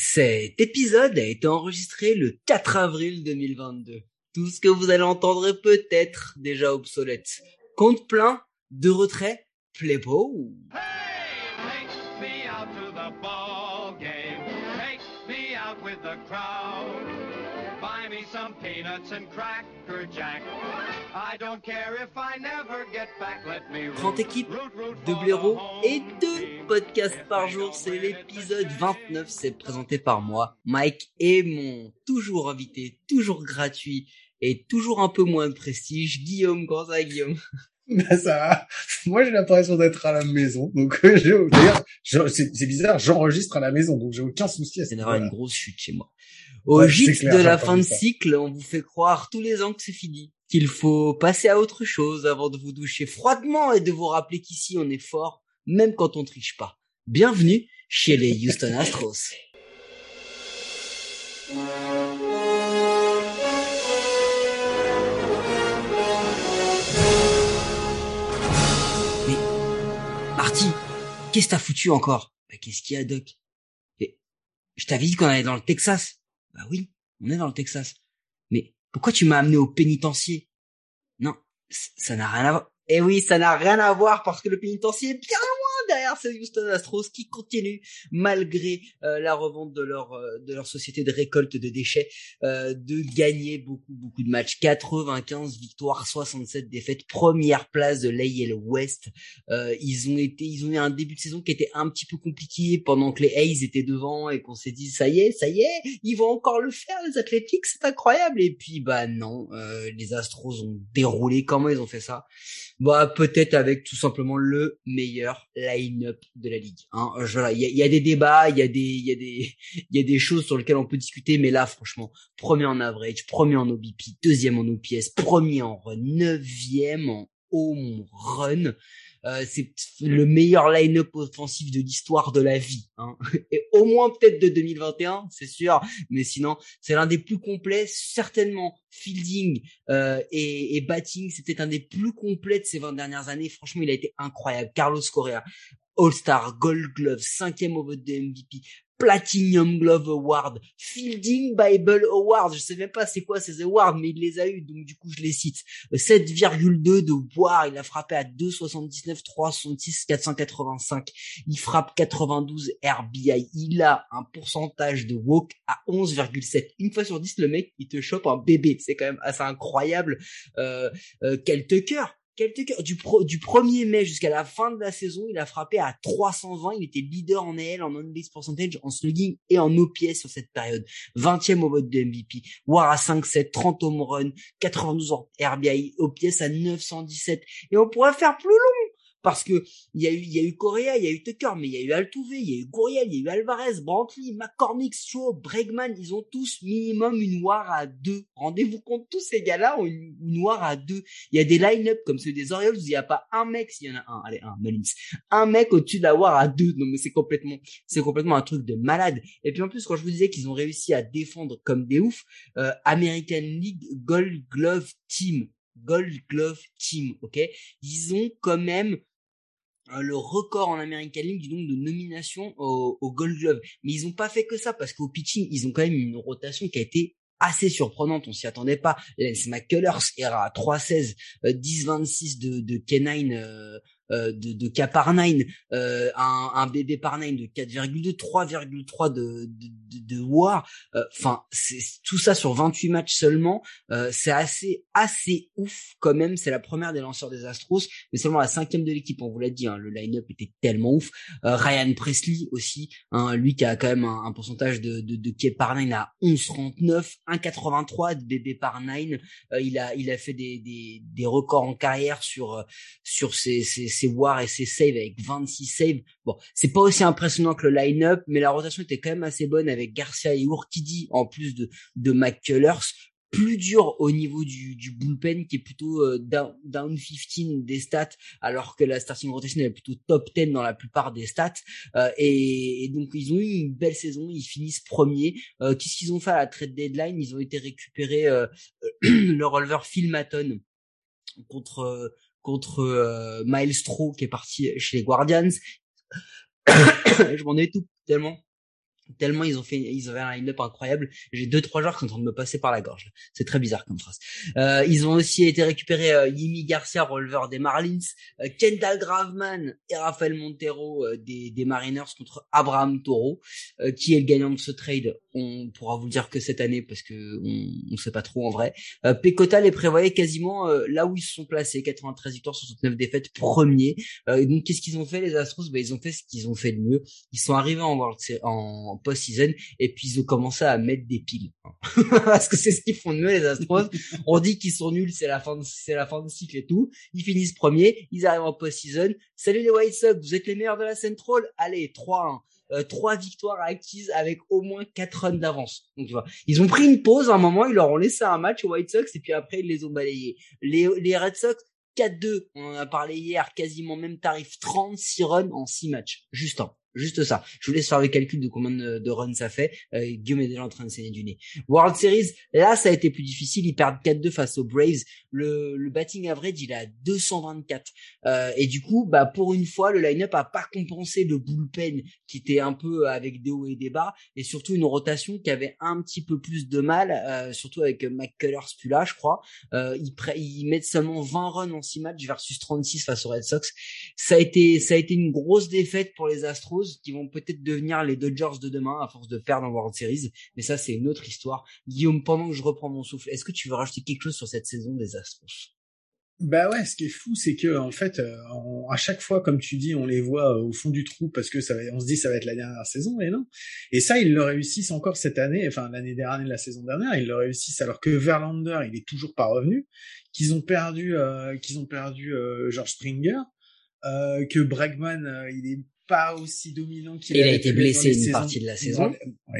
Cet épisode a été enregistré le 4 avril 2022. Tout ce que vous allez entendre est peut-être déjà obsolète. Compte plein, de retrait, play ball. Take me out to the ball game. Take me out with the crowd. Buy me some peanuts and cracker jack. I don't care if I never get back. Let me root, 30 équipes, deux blaireaux et deux podcasts par jour. C'est l'épisode 29. C'est présenté par moi, Mike, et mon toujours invité, toujours gratuit et toujours un peu moins de prestige, Guillaume. Comment ça Guillaume? Ben ça va. Moi, j'ai l'impression d'être à la maison. Donc, euh, d'ailleurs, c'est bizarre, j'enregistre à la maison, donc j'ai aucun souci à ce C'est d'avoir une grosse chute chez moi. Au Ouais, gîte clair, de la fin de ça. cycle, on vous fait croire tous les ans que c'est fini, qu'il faut passer à autre chose avant de vous doucher froidement et de vous rappeler qu'ici on est fort, même quand on triche pas. Bienvenue chez les Houston Astros. Mais, Marty, qu'est-ce que t'as foutu encore? Bah, Qu'est-ce qu'il y a, Doc? Et, Je t'avais dit qu'on allait dans le Texas. Bah oui, on est dans le Texas. Mais pourquoi tu m'as amené au pénitencier? Non, ça n'a rien à voir. Eh oui, ça n'a rien à voir parce que le pénitencier est bien derrière ces Houston Astros qui continuent malgré euh, la revente de leur euh, de leur société de récolte de déchets euh, de gagner beaucoup beaucoup de matchs. 95 victoires 67 défaites première place de l'AL West. Euh, ils ont été ils ont eu un début de saison qui était un petit peu compliqué pendant que les Hayes étaient devant et qu'on s'est dit ça y est ça y est ils vont encore le faire les Athletics c'est incroyable. Et puis bah non euh, les Astros ont déroulé. Comment ils ont fait ça? Bah peut-être avec tout simplement le meilleur line-up de la ligue. Hein. Euh, il y a, y a des débats, il y a des, il y a des, il y a des choses sur lesquelles on peut discuter, mais là franchement, premier en average, premier en OBP, deuxième en OPS, premier en run, neuvième en home run. Euh, c'est le meilleur line-up offensif de l'histoire de la vie. Hein. Et au moins peut-être de 2021, c'est sûr. Mais sinon, c'est l'un des plus complets, certainement fielding euh, et, et batting, peut-être un des plus complets de ces 20 dernières années. Franchement, il a été incroyable. Carlos Correa, All-Star, Gold Glove, cinquième au vote de MVP, Platinum Glove Award, Fielding Bible Award. Je sais même pas c'est quoi ces awards, mais il les a eu, donc du coup je les cite. Euh, 7,2 de boire, il a frappé à 2,79, 3,66, 485. Il frappe 92 RBI. Il a un pourcentage de walk à 11,7. Une fois sur 10, le mec, il te chope un bébé. C'est quand même assez incroyable. Euh, euh, Kel Tucker. Du, pro, du 1er mai jusqu'à la fin de la saison, il a frappé à 320. Il était leader en AL, en on-base percentage, en slugging et en OPS sur cette période. 20e au vote de MVP. War à 5-7, 30 home run, 92 RBI, OPS à 917. Et on pourrait faire plus long parce que il y a eu il y a eu Correa, il y a eu Tucker, mais il y a eu Altuve, il y a eu Gurriel, il y a eu Alvarez, Brantley, McCormick, Shaw, Bregman, ils ont tous minimum une war à deux. Rendez-vous compte, tous ces gars-là ont une, une war à deux. Il y a des line-up comme ceux des Orioles où il n'y a pas un mec, s'il y en a un, allez un, Mullins, un mec au-dessus de la war à deux. Non mais c'est complètement, c'est complètement un truc de malade. Et puis en plus quand je vous disais qu'ils ont réussi à défendre comme des oufs, euh, American League Gold Glove Team. Gold Glove Team, ok? Ils ont quand même le record en American League du nombre de nominations au, au Gold Glove. Mais ils ont pas fait que ça parce qu'au pitching, ils ont quand même une rotation qui a été assez surprenante, on s'y attendait pas. Lance McCullers era à 3-16, euh, 10-26 de, de K9, euh, euh, de, de K par 9, euh, un, un bébé par 9 de 4,2, 3,3 de, de, de, War. Euh, Enfin, c'est tout ça sur 28 matchs seulement. Euh, c'est assez assez ouf quand même. C'est la première des lanceurs des Astros, mais seulement la cinquième de l'équipe. On vous l'a dit, hein, le line-up était tellement ouf. Ryan Presley aussi, hein, lui qui a quand même un, un pourcentage de, de, de K par 9 à 11,39, 1,83 de bébé par 9. Euh, il a il a fait des, des, des records en carrière sur sur ses, ses, ses wars et ses saves avec 26 saves. Bon, c'est pas aussi impressionnant que le line-up, mais la rotation était quand même assez bonne avec Garcia et Urquidy en plus de de McCullers. Plus dur au niveau du, du bullpen qui est plutôt euh, down, down 15 des stats alors que la starting rotation est plutôt top 10 dans la plupart des stats. Euh, et, et donc ils ont eu une belle saison. Ils finissent premiers. Euh, qu'est-ce qu'ils ont fait à la trade deadline? Ils ont été récupérés euh, le releveur Phil Maton contre contre euh, Miles Straw qui est parti chez les Guardians. Je m'en tout tellement Tellement ils ont fait, ils avaient un line-up incroyable. J'ai deux trois joueurs qui sont en train de me passer par la gorge. C'est très bizarre comme phrase. Euh, ils ont aussi été récupérés euh, Yimi Garcia, releveur des Marlins, euh, Kendall Graveman et Rafael Montero euh, des, des Mariners contre Abraham Toro, euh, qui est le gagnant de ce trade. On pourra vous le dire que cette année parce que on, on sait pas trop en vrai. Euh, Pecota les prévoyait quasiment là où ils se sont placés, 93 victoires, 69 défaites, premier. donc qu'est-ce qu'ils ont fait les Astros? Ben ils ont fait ce qu'ils ont fait de mieux. Ils sont arrivés en World en post-season et puis ils ont commencé à mettre des piles parce que c'est ce qu'ils font de mieux les Astros on dit qu'ils sont nuls c'est la fin c'est la fin de cycle et tout ils finissent premiers ils arrivent en post-season salut les White Sox vous êtes les meilleurs de la Central allez 3 euh, trois victoires acquises avec au moins quatre runs d'avance. Donc tu vois, ils ont pris une pause à un moment, ils leur ont laissé un match aux White Sox et puis après ils les ont balayés. Les, les Red Sox 4-2, on en a parlé hier, quasiment même tarif 36 runs en 6 matchs, juste un. Juste ça. Je vous laisse faire le calcul de combien de, runs ça fait. Euh, Guillaume est déjà en train de saigner du nez. World Series, là, ça a été plus difficile. Ils perdent 4-2 face aux Braves. Le, le batting average, il est à 224. Euh, et du coup, bah, pour une fois, le line-up a pas compensé le bullpen qui était un peu avec des hauts et des bas. Et surtout une rotation qui avait un petit peu plus de mal, euh, surtout avec McCullers plus là, je crois. Euh, ils, ils mettent seulement 20 runs en 6 matchs versus 36 face aux Red Sox. Ça a été, ça a été une grosse défaite pour les Astros qui vont peut-être devenir les Dodgers de demain à force de perdre en World Series. Mais ça, c'est une autre histoire. Guillaume, pendant que je reprends mon souffle, est-ce que tu veux rajouter quelque chose sur cette saison des Astros? Bah ouais, ce qui est fou, c'est que en fait, euh, à chaque fois, comme tu dis, on les voit euh, au fond du trou parce que ça va, on se dit ça va être la dernière saison, et non. Et ça, ils le réussissent encore cette année, enfin l'année dernière, la saison dernière, ils le réussissent alors que Verlander, il est toujours pas revenu, qu'ils ont perdu, euh, qu'ils ont perdu George Springer, que Bregman, il est pas aussi dominant qu'il Il a été blessé une partie de la saison.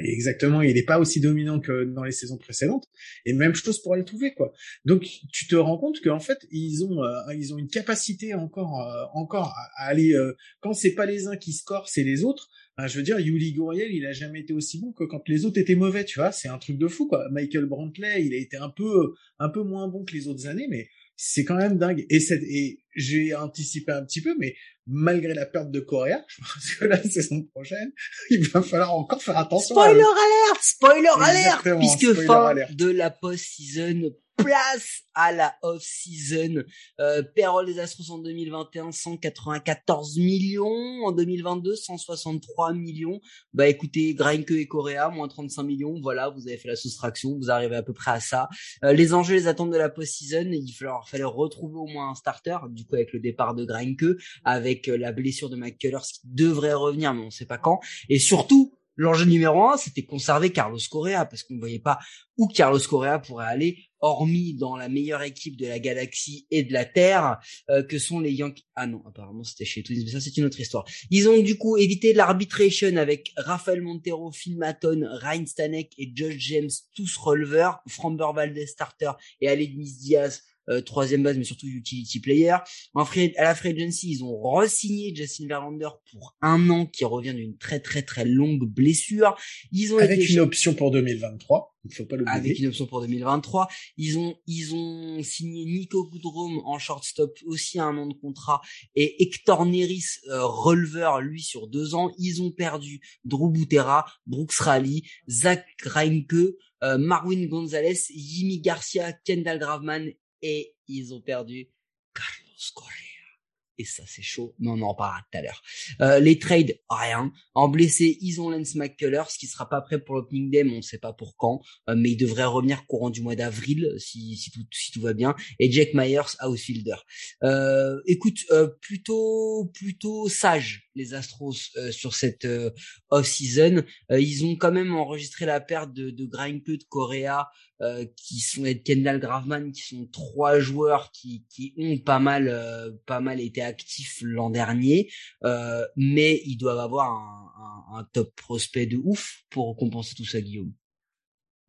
exactement, il est pas aussi dominant que dans les saisons précédentes. Et même chose pour le trouver, quoi. Donc, tu te rends compte qu'en fait, ils ont, euh, ils ont une capacité encore, euh, encore à, aller, euh, quand c'est pas les uns qui scorent, c'est les autres. je veux dire, Yuli Gurriel, il a jamais été aussi bon que quand les autres étaient mauvais, tu vois. C'est un truc de fou, quoi. Michael Brantley, il a été un peu, un peu moins bon que les autres années, mais c'est quand même dingue. Et, et j'ai anticipé un petit peu, mais malgré la perte de Correa, je pense que la saison prochaine, il va falloir encore faire attention. Spoiler alert, spoiler alert, puisque fin de la post-season place à la off-season. Euh, des Astros en 2021, 194 millions. En 2022, 163 millions. Bah écoutez, Greinke et Correa, moins 35 millions. Voilà, vous avez fait la soustraction, vous arrivez à peu près à ça. Euh, les enjeux, les attentes de la post-season, il fallait retrouver au moins un starter, du coup avec le départ de Greinke, avec la blessure de McCullers qui devrait revenir, mais on sait pas quand. Et surtout, L'enjeu numéro un, c'était conserver Carlos Correa parce qu'on ne voyait pas où Carlos Correa pourrait aller, hormis dans la meilleure équipe de la galaxie et de la Terre, euh, que sont les Yankees. Ah non, apparemment c'était chez Twins, mais ça c'est une autre histoire. Ils ont du coup évité l'arbitration avec Rafael Montero, Phil Maton, Ryan Stanek et Josh James, tous releveurs, Framber Valdez starter et Alednis Diaz troisième base, mais surtout utility player. En free, à la free agency, ils ont re-signé Justin Verlander pour un an, qui revient d'une très très très longue blessure. Ils ont avec une option pour 2023. Il faut pas l'oublier. Avec une option pour 2023. Ils ont, ils ont signé Nico Goodrum en shortstop, aussi un an de contrat, et Hector Neris, euh, releveur, lui, sur deux ans. Ils ont perdu Drew Butera, Brooks Raleigh, Zach Reinke, euh, Marwin Gonzalez, Yimi Garcia, Kendall Graveman et ils ont perdu Carlos Correa. Et ça, c'est chaud, mais on en parlera tout à l'heure. Euh, les trades, rien. En blessé, ils ont Lance McCullers, qui sera pas prêt pour l'opening day, mais on sait pas pour quand. Euh, mais il devrait revenir courant du mois d'avril, si, si tout va bien. Et Jack Myers, outfielder. Euh, écoute, euh, plutôt, plutôt sage, les Astros, euh, sur cette off-season. ils ont quand même enregistré la perte de, de de Correa, euh, qui sont Kendall Graveman, qui sont trois joueurs qui, qui ont pas mal, euh, pas mal été actifs l'an dernier, euh, mais ils doivent avoir un, un, un, top prospect de ouf pour compenser tout ça, Guillaume.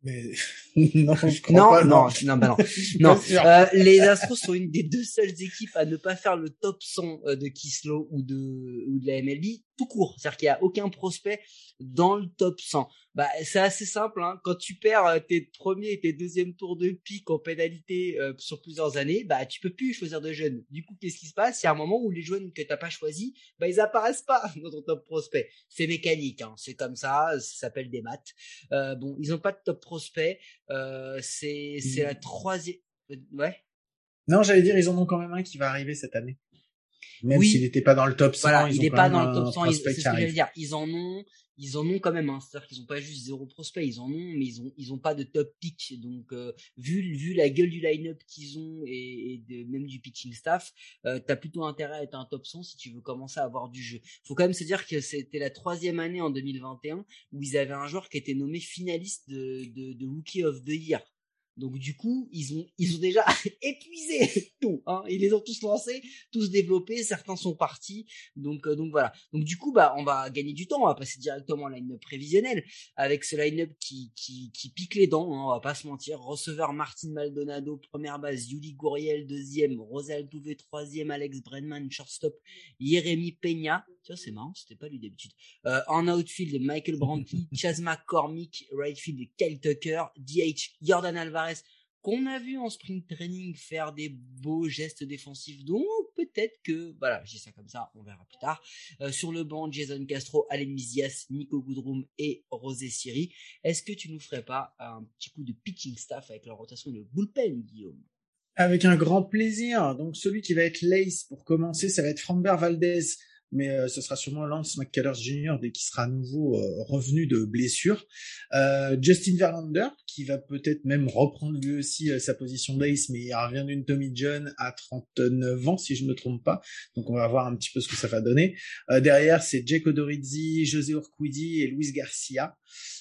Mais non, je crois non, pas, non, non, bah non, non. Euh, les Astros sont une des deux seules équipes à ne pas faire le top 100 de Kislo ou de ou de la MLB tout court. C'est-à-dire qu'il n'y a aucun prospect dans le top 100. Bah, c'est assez simple. Hein. Quand tu perds euh, tes premiers et tes deuxièmes tours de pique en pénalité euh, sur plusieurs années, bah tu peux plus choisir de jeunes. Du coup, qu'est-ce qui se passe? Il y a un moment où les jeunes que t'as pas choisi, bah ils apparaissent pas dans ton top prospect. C'est mécanique, hein. c'est comme ça. Ça s'appelle des maths. Euh, bon, ils ont pas de top prospect. Euh, c'est c'est la troisième. Ouais. Non, j'allais dire ils en ont quand même un qui va arriver cette année. Même s'il n'était pas dans le top 100, voilà, ils il n'est pas dans le top 100. ils- prospect C'est ce que j'allais dire. Ils en ont, ils en ont quand même. Hein. C'est-à-dire qu'ils ont pas juste zéro prospect, ils en ont, mais ils ont, ils ont pas de top pick. Donc, euh, vu, vu la gueule du line-up qu'ils ont et, et de, même du pitching staff, euh, t'as plutôt intérêt à être un top 100 si tu veux commencer à avoir du jeu. Faut quand même se dire que c'était la troisième année en 2021 où ils avaient un joueur qui était nommé finaliste de, de, de Rookie of the Year. Donc du coup, ils ont ils ont déjà épuisé tout. Hein. Ils les ont tous lancés, tous développés. Certains sont partis. Donc euh, donc voilà. Donc du coup, bah on va gagner du temps. On va passer directement à line-up prévisionnel avec ce line-up qui qui qui pique les dents. Hein, on va pas se mentir. Receveur Martin Maldonado, première base. Yuli Gouriel deuxième. Rosal Touvé troisième. Alex Brenman shortstop. Jérémy Peña. Tiens, c'est marrant. C'était pas lui d'habitude. Euh, en outfield, Michael Brantley, Chas McCormick, right field, Kyle Tucker, DH, Jordan Alvarez, qu'on a vu en spring training faire des beaux gestes défensifs, donc peut-être que, voilà, dis ça comme ça, on verra plus tard. Euh, sur le banc, Jason Castro, Allen Mizias, Nico Goodrum et Rosé Siri. Est-ce que tu nous ferais pas un petit coup de pitching staff avec la rotation de bullpen, Guillaume? Avec un grand plaisir. Donc celui qui va être l'ace pour commencer, ça va être Framber Valdez, mais euh, ce sera sûrement Lance McCullers Jr. dès qu'il sera à nouveau euh, revenu de blessure. Euh, Justin Verlander, qui va peut-être même reprendre lui aussi euh, sa position d'ace, mais il revient d'une Tommy John à 39 ans, si je me trompe pas. Donc on va voir un petit peu ce que ça va donner. Euh, derrière, c'est Jake Odorizzi, José Urquidi et Luis Garcia.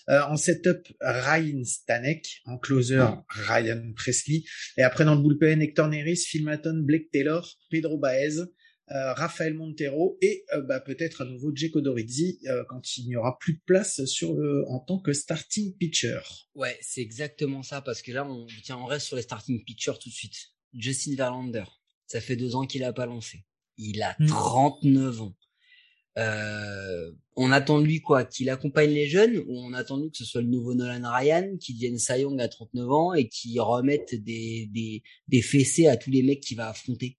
Euh, en setup, Ryan Stanek. En closer, Ryan Presley. Et après, dans le bullpen, Hector Neris, Phil Maton, Blake Taylor, Pedro Baez, euh, Rafael Montero et euh, bah, peut-être à nouveau Jake Odorizzi euh, quand il n'y aura plus de place sur le en tant que starting pitcher. Ouais, c'est exactement ça, parce que là, on, tiens, on reste sur les starting pitchers tout de suite. Justin Verlander, ça fait deux ans qu'il a pas lancé. Il a Mm. 39 ans. Euh, on attend de lui quoi Qu'il accompagne les jeunes ou on attend de lui que ce soit le nouveau Nolan Ryan qui devienne Cy Young à 39 ans et qui remette des, des, des fessées à tous les mecs qu'il va affronter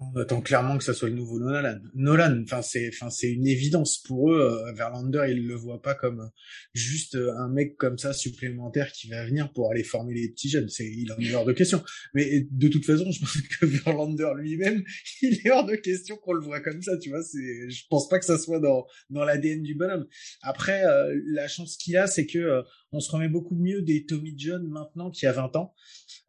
On attend clairement que ça soit le nouveau Nolan. Nolan, enfin c'est, enfin c'est une évidence pour eux. euh, Verlander, ils le voient pas comme euh, juste euh, un mec comme ça supplémentaire qui va venir pour aller former les petits jeunes. C'est, il en est hors de question. Mais de toute façon, je pense que Verlander lui-même, il est hors de question qu'on le voit comme ça. Tu vois, c'est, je pense pas que ça soit dans dans l'ADN du bonhomme. Après, euh, la chance qu'il a, c'est que euh, on se remet beaucoup mieux des Tommy John maintenant qui a 20 ans.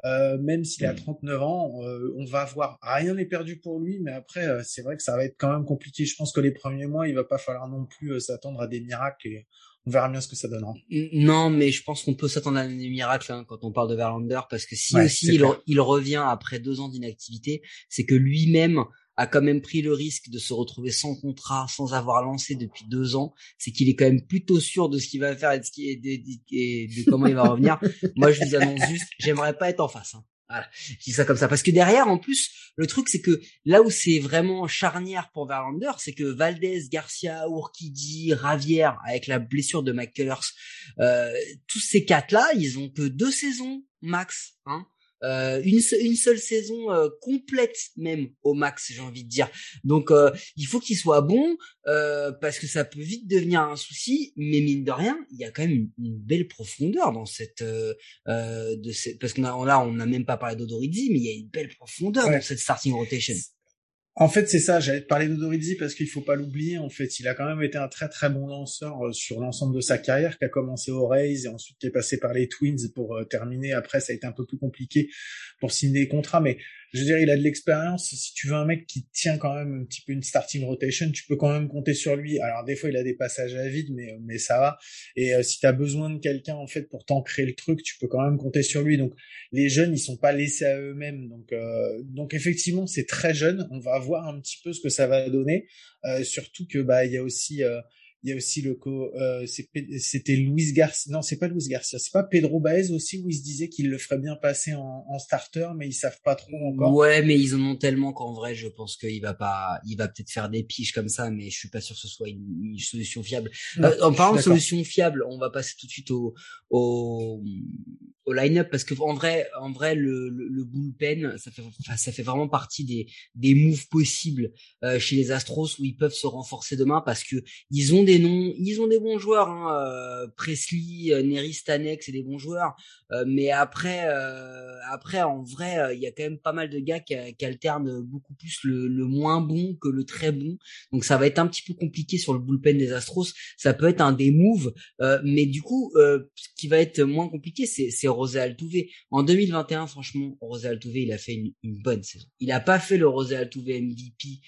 Euh, même s'il a 39 ans, euh, on va voir. Rien n'est perdu pour lui, mais après, euh, c'est vrai que ça va être quand même compliqué. Je pense que les premiers mois, il va pas falloir non plus s'attendre à des miracles et on verra bien ce que ça donnera. Non, mais je pense qu'on peut s'attendre à des miracles hein, quand on parle de Verlander, parce que si Ouais, aussi il revient après deux ans d'inactivité, c'est que lui-même a quand même pris le risque de se retrouver sans contrat, sans avoir lancé depuis deux ans. C'est qu'il est quand même plutôt sûr de ce qu'il va faire et de, ce qui est, de, de- et de comment il va revenir. Moi, je vous annonce juste, j'aimerais pas être en face. Hein. Voilà, je dis ça comme ça. Parce que derrière, en plus, le truc, c'est que là où c'est vraiment charnière pour Verlander, c'est que Valdez, Garcia, Urquidy, Ravière, avec la blessure de McCullers, euh, tous ces quatre-là, ils ont que deux saisons max. Hein euh, une, une seule saison euh, complète même au max, j'ai envie de dire. Donc euh, il faut qu'il soit bon euh, parce que ça peut vite devenir un souci. Mais mine de rien, il y a quand même une, une belle profondeur dans cette euh, euh, de cette parce qu'on a là on n'a même pas parlé d'Odorizzi, mais il y a une belle profondeur Ouais. dans cette starting rotation. En fait, c'est ça. J'allais te parler d'Odorizzi parce qu'il faut pas l'oublier. En fait, il a quand même été un très très bon lanceur euh, sur l'ensemble de sa carrière, qui a commencé aux Rays et ensuite qui est passé par les Twins pour euh, terminer. Après, ça a été un peu plus compliqué pour signer des contrats, mais je veux dire, il a de l'expérience. Si tu veux un mec qui tient quand même un petit peu une starting rotation, tu peux quand même compter sur lui. Alors des fois, il a des passages à vide, mais mais ça va. Et euh, si tu as besoin de quelqu'un en fait pour t'ancrer le truc, tu peux quand même compter sur lui. Donc les jeunes, ils sont pas laissés à eux-mêmes. Donc euh, donc effectivement, c'est très jeune. On va voir un petit peu ce que ça va donner. Euh, surtout que bah il y a aussi euh, Il y a aussi le co, euh, c'était Luis Garcia. Non, c'est pas Luis Garcia. C'est pas Pedro Baez aussi où il se disait qu'il le ferait bien passer en, en, starter, mais ils savent pas trop encore. Ouais, mais ils en ont tellement qu'en vrai, je pense qu'il va pas, il va peut-être faire des piges comme ça, mais je suis pas sûr que ce soit une, une solution fiable. euh, en parlant de solution fiable, on va passer tout de suite au, au, au line-up parce que en vrai, en vrai, le, le, le bullpen, ça fait, ça fait vraiment partie des, des moves possibles euh, chez les Astros où ils peuvent se renforcer demain parce que ils ont des noms, ils ont des bons joueurs, hein, euh, Presley, euh, Nery Stanek, c'est des bons joueurs, euh, mais après, après en vrai, il y a quand même pas mal de gars qui, alternent beaucoup plus le, moins bon que le très bon, donc ça va être un petit peu compliqué sur le bullpen des Astros. Ça peut être un des moves, mais du coup, ce qui va être moins compliqué, c'est Rosé Altuve. En 2021, franchement, Rosé Altuve, il a fait une, bonne saison. Il a pas fait le Rosé Altuve MVP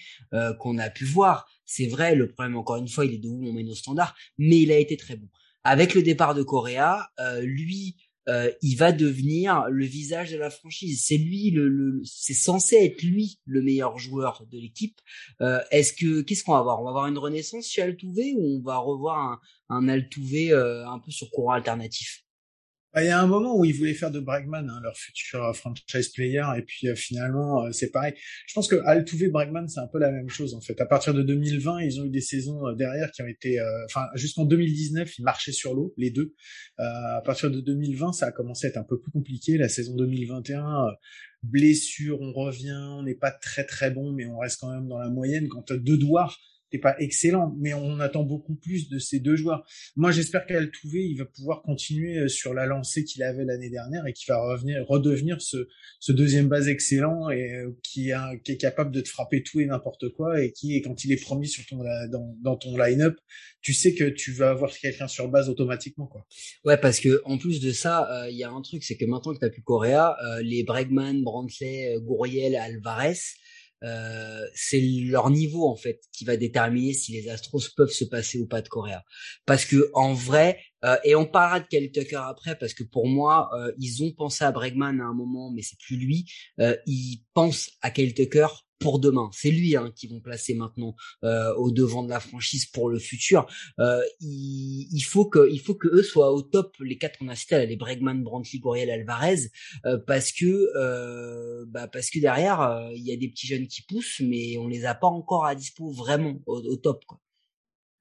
qu'on a pu voir. C'est vrai, le problème, encore une fois, il est de où on met nos standards, mais il a été très bon. Avec le départ de Correa, euh, lui, euh, il va devenir le visage de la franchise. C'est lui, le, le c'est censé être lui le meilleur joueur de l'équipe. Euh, Est-ce que qu'est-ce qu'on va avoir On va avoir une renaissance chez Altuve ou on va revoir un, un Altuve euh, un peu sur courant alternatif? Il y a un moment où ils voulaient faire de Bregman hein, leur futur franchise player et puis euh, finalement euh, c'est pareil. Je pense que Altuve Bregman c'est un peu la même chose en fait. À partir de 2020 ils ont eu des saisons euh, derrière qui ont été, enfin jusqu'en 2019 ils marchaient sur l'eau les deux. à partir de 2020 ça a commencé à être un peu plus compliqué. La saison 2021 blessure, on revient, on n'est pas très très bon mais on reste quand même dans la moyenne. Quand tu deux doigts t'es pas excellent, mais on attend beaucoup plus de ces deux joueurs. Moi, j'espère qu'Altuve, il va pouvoir continuer euh, sur la lancée qu'il avait l'année dernière et qu'il va revenir, redevenir ce, ce deuxième base excellent et euh, qui, est capable de te frapper tout et n'importe quoi et qui, quand il est promis sur ton, dans, dans ton line-up, tu sais que tu vas avoir quelqu'un sur base automatiquement, quoi. Ouais, parce que en plus de ça, euh, il y a un truc, c'est que maintenant que t'as plus Correa, euh, les Bregman, Brantley, Gouriel, Alvarez, euh, c'est leur niveau en fait qui va déterminer si les Astros peuvent se passer ou pas de Correa. Parce que en vrai, euh, et on parlera de Kelly Tucker après, parce que pour moi, euh, ils ont pensé à Bregman à un moment, mais c'est plus lui. Euh, ils pensent à Kelly Tucker pour demain. C'est lui hein, qui vont placer maintenant euh, au devant de la franchise pour le futur. Euh, il, il, faut que, il faut que eux soient au top. Les quatre qu'on a cités, les Bregman, Brantley, Goriel, Alvarez, euh, parce que, euh, bah parce que derrière, euh, il y a des petits jeunes qui poussent, mais on les a pas encore à dispo vraiment au, au top. Quoi.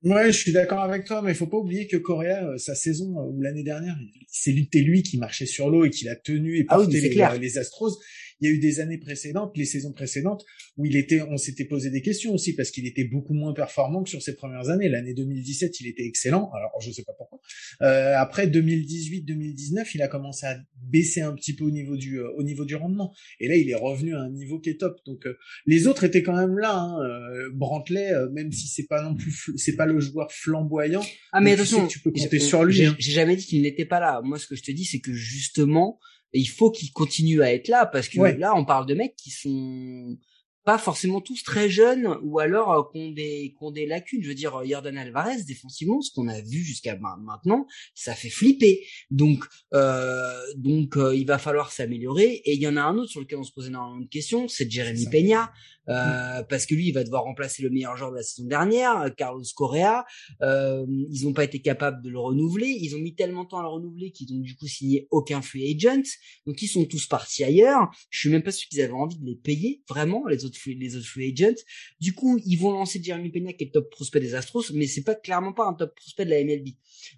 Ouais, je suis d'accord avec toi, mais il faut pas oublier que Correa, sa saison ou l'année dernière, c'est lui qui marchait sur l'eau et qui l'a tenu et porté ah oui, les, les Astros il y a eu des années précédentes, les saisons précédentes, où il était, on s'était posé des questions aussi parce qu'il était beaucoup moins performant que sur ses premières années. L'année 2017, il était excellent. Alors, je sais pas pourquoi. Euh, après 2018, 2019, il a commencé à baisser un petit peu au niveau du, euh, au niveau du rendement. Et là, il est revenu à un niveau qui est top. Donc, euh, les autres étaient quand même là. Hein. Euh, Brantley, euh, même si c'est pas non plus, c'est pas le joueur flamboyant. Ah mais attention, tu, tu peux compter sur lui. Hein. J'ai jamais dit qu'il n'était pas là. Moi, ce que je te dis, c'est que justement et il faut qu'ils continuent à être là parce que ouais. là, on parle de mecs qui sont pas forcément tous très jeunes ou alors euh, qui ont des qui ont des lacunes. Je veux dire, Jordan Alvarez défensivement, ce qu'on a vu jusqu'à maintenant, ça fait flipper. Donc euh, donc euh, il va falloir s'améliorer. Et il y en a un autre sur lequel on se posait énormément de questions, c'est Jeremy Peña. Euh, parce que lui, il va devoir remplacer le meilleur joueur de la saison dernière, euh, Carlos Correa. Euh, ils n'ont pas été capables de le renouveler. Ils ont mis tellement de temps à le renouveler qu'ils ont du coup signé aucun free agent. Donc ils sont tous partis ailleurs. Je suis même pas sûr qu'ils avaient envie de les payer vraiment les autres free, les autres free agents. Du coup, ils vont lancer Jeremy Peña qui est top prospect des Astros, mais c'est pas clairement pas un top prospect de la MLB.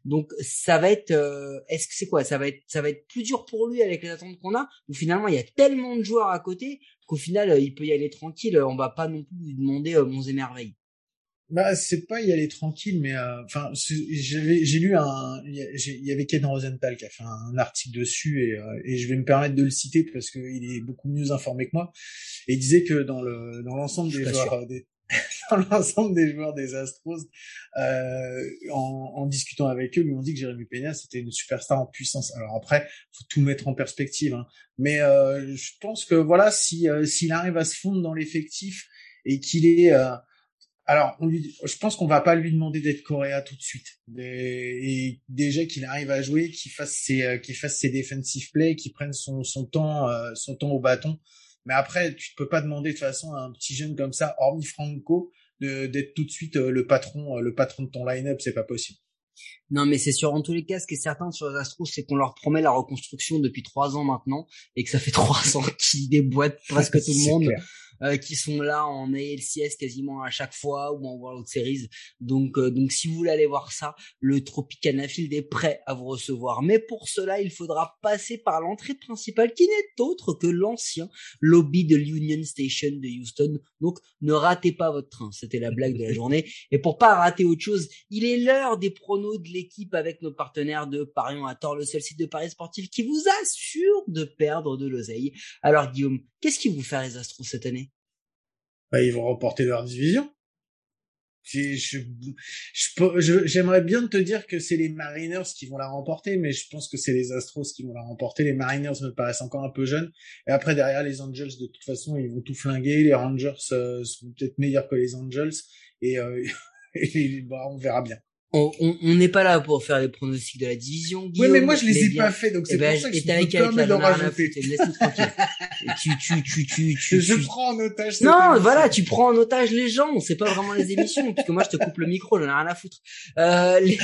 Donc ça va être, euh, est-ce que c'est quoi? Ça va être, ça va être plus dur pour lui avec les attentes qu'on a. Ou finalement il y a tellement de joueurs à côté qu'au final, il peut y aller tranquille. On va pas non plus lui demander euh, monts et merveilles. Bah, c'est pas y aller tranquille, mais enfin, j'avais, j'ai lu un, il y avait Ken Rosenthal qui a fait un, article dessus et, euh, et je vais me permettre de le citer parce qu'il est beaucoup mieux informé que moi. Et il disait que dans le dans l'ensemble des joueurs des, dans l'ensemble des joueurs des Astros, euh, en, en, discutant avec eux, ils m'ont dit que Jérémy Peña c'était une superstar en puissance. Alors après, faut tout mettre en perspective, hein. mais euh, je pense que voilà, si euh, s'il arrive à se fondre dans l'effectif et qu'il est euh, alors, on lui, je pense qu'on va pas lui demander d'être coréa tout de suite. Et déjà qu'il arrive à jouer, qu'il fasse ses, euh, qu'il fasse ses defensive plays, qu'il prenne son, son temps, euh, son temps au bâton. Mais après, tu ne peux pas demander de toute façon à un petit jeune comme ça, hormis Franco, d'être tout de suite le patron, le patron de ton line-up, c'est pas possible. Non, mais c'est sûr. En tous les cas, ce qui est certain sur les Astros, c'est qu'on leur promet la reconstruction depuis trois ans maintenant et que ça fait trois ans qu'ils déboîtent presque tout le monde. Euh, qui sont là en ALCS quasiment à chaque fois ou en World Series. Donc, euh, donc si vous voulez aller voir ça, le Tropicana Field est prêt à vous recevoir. Mais pour cela, il faudra passer par l'entrée principale qui n'est autre que l'ancien lobby de l'Union Station de Houston. Donc, ne ratez pas votre train. C'était la blague de la journée. Et pour pas rater autre chose, il est l'heure des pronos de l'équipe avec nos partenaires de Parion à tort, le seul site de Paris sportif qui vous assure de perdre de l'oseille. Alors, Guillaume, qu'est-ce qui vous fait les Astros cette année? Bah, ils vont remporter leur division. Je, j'aimerais bien te dire que c'est les Mariners qui vont la remporter, mais je pense que c'est les Astros qui vont la remporter. Les Mariners me paraissent encore un peu jeunes. Et après, derrière, les Angels, de toute façon, ils vont tout flinguer. Les Rangers euh, seront peut-être meilleurs que les Angels. Et, euh, et bah, on verra bien on n'est pas là pour faire les pronostics de la division. Guillaume, oui, mais moi je les ai pas fait, donc c'est eh ben, pour ça que je avec, avec la rajouter. Tu, tu, tu, tu, tu, je prends en otage. Non, voilà, tu prends en otage les gens. C'est pas vraiment les émissions, parce que moi je te coupe le micro, j'en ai rien à foutre. Euh, les,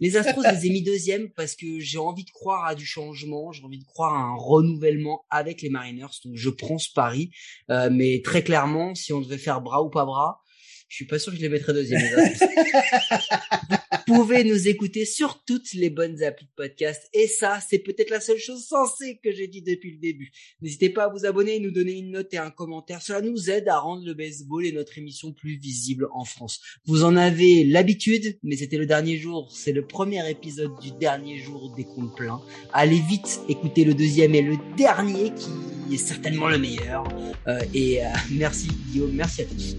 les Astros, je les ai mis deuxième parce que j'ai envie de croire à du changement, j'ai envie de croire à un renouvellement avec les Mariners. Donc je prends ce pari, euh, mais très clairement, si on devait faire bras ou pas bras je suis pas sûr que je les mettrais deuxième. pouvez nous écouter sur toutes les bonnes applis de podcast. Et ça, c'est peut-être la seule chose sensée que j'ai dit depuis le début. N'hésitez pas à vous abonner, nous donner une note et un commentaire. Cela nous aide à rendre le baseball et notre émission plus visible en France. Vous en avez l'habitude, mais c'était le dernier jour. C'est le premier épisode du dernier jour des comptes pleins. Allez vite, écoutez le deuxième et le dernier qui est certainement le meilleur. Euh, et euh, merci Guillaume, merci à tous.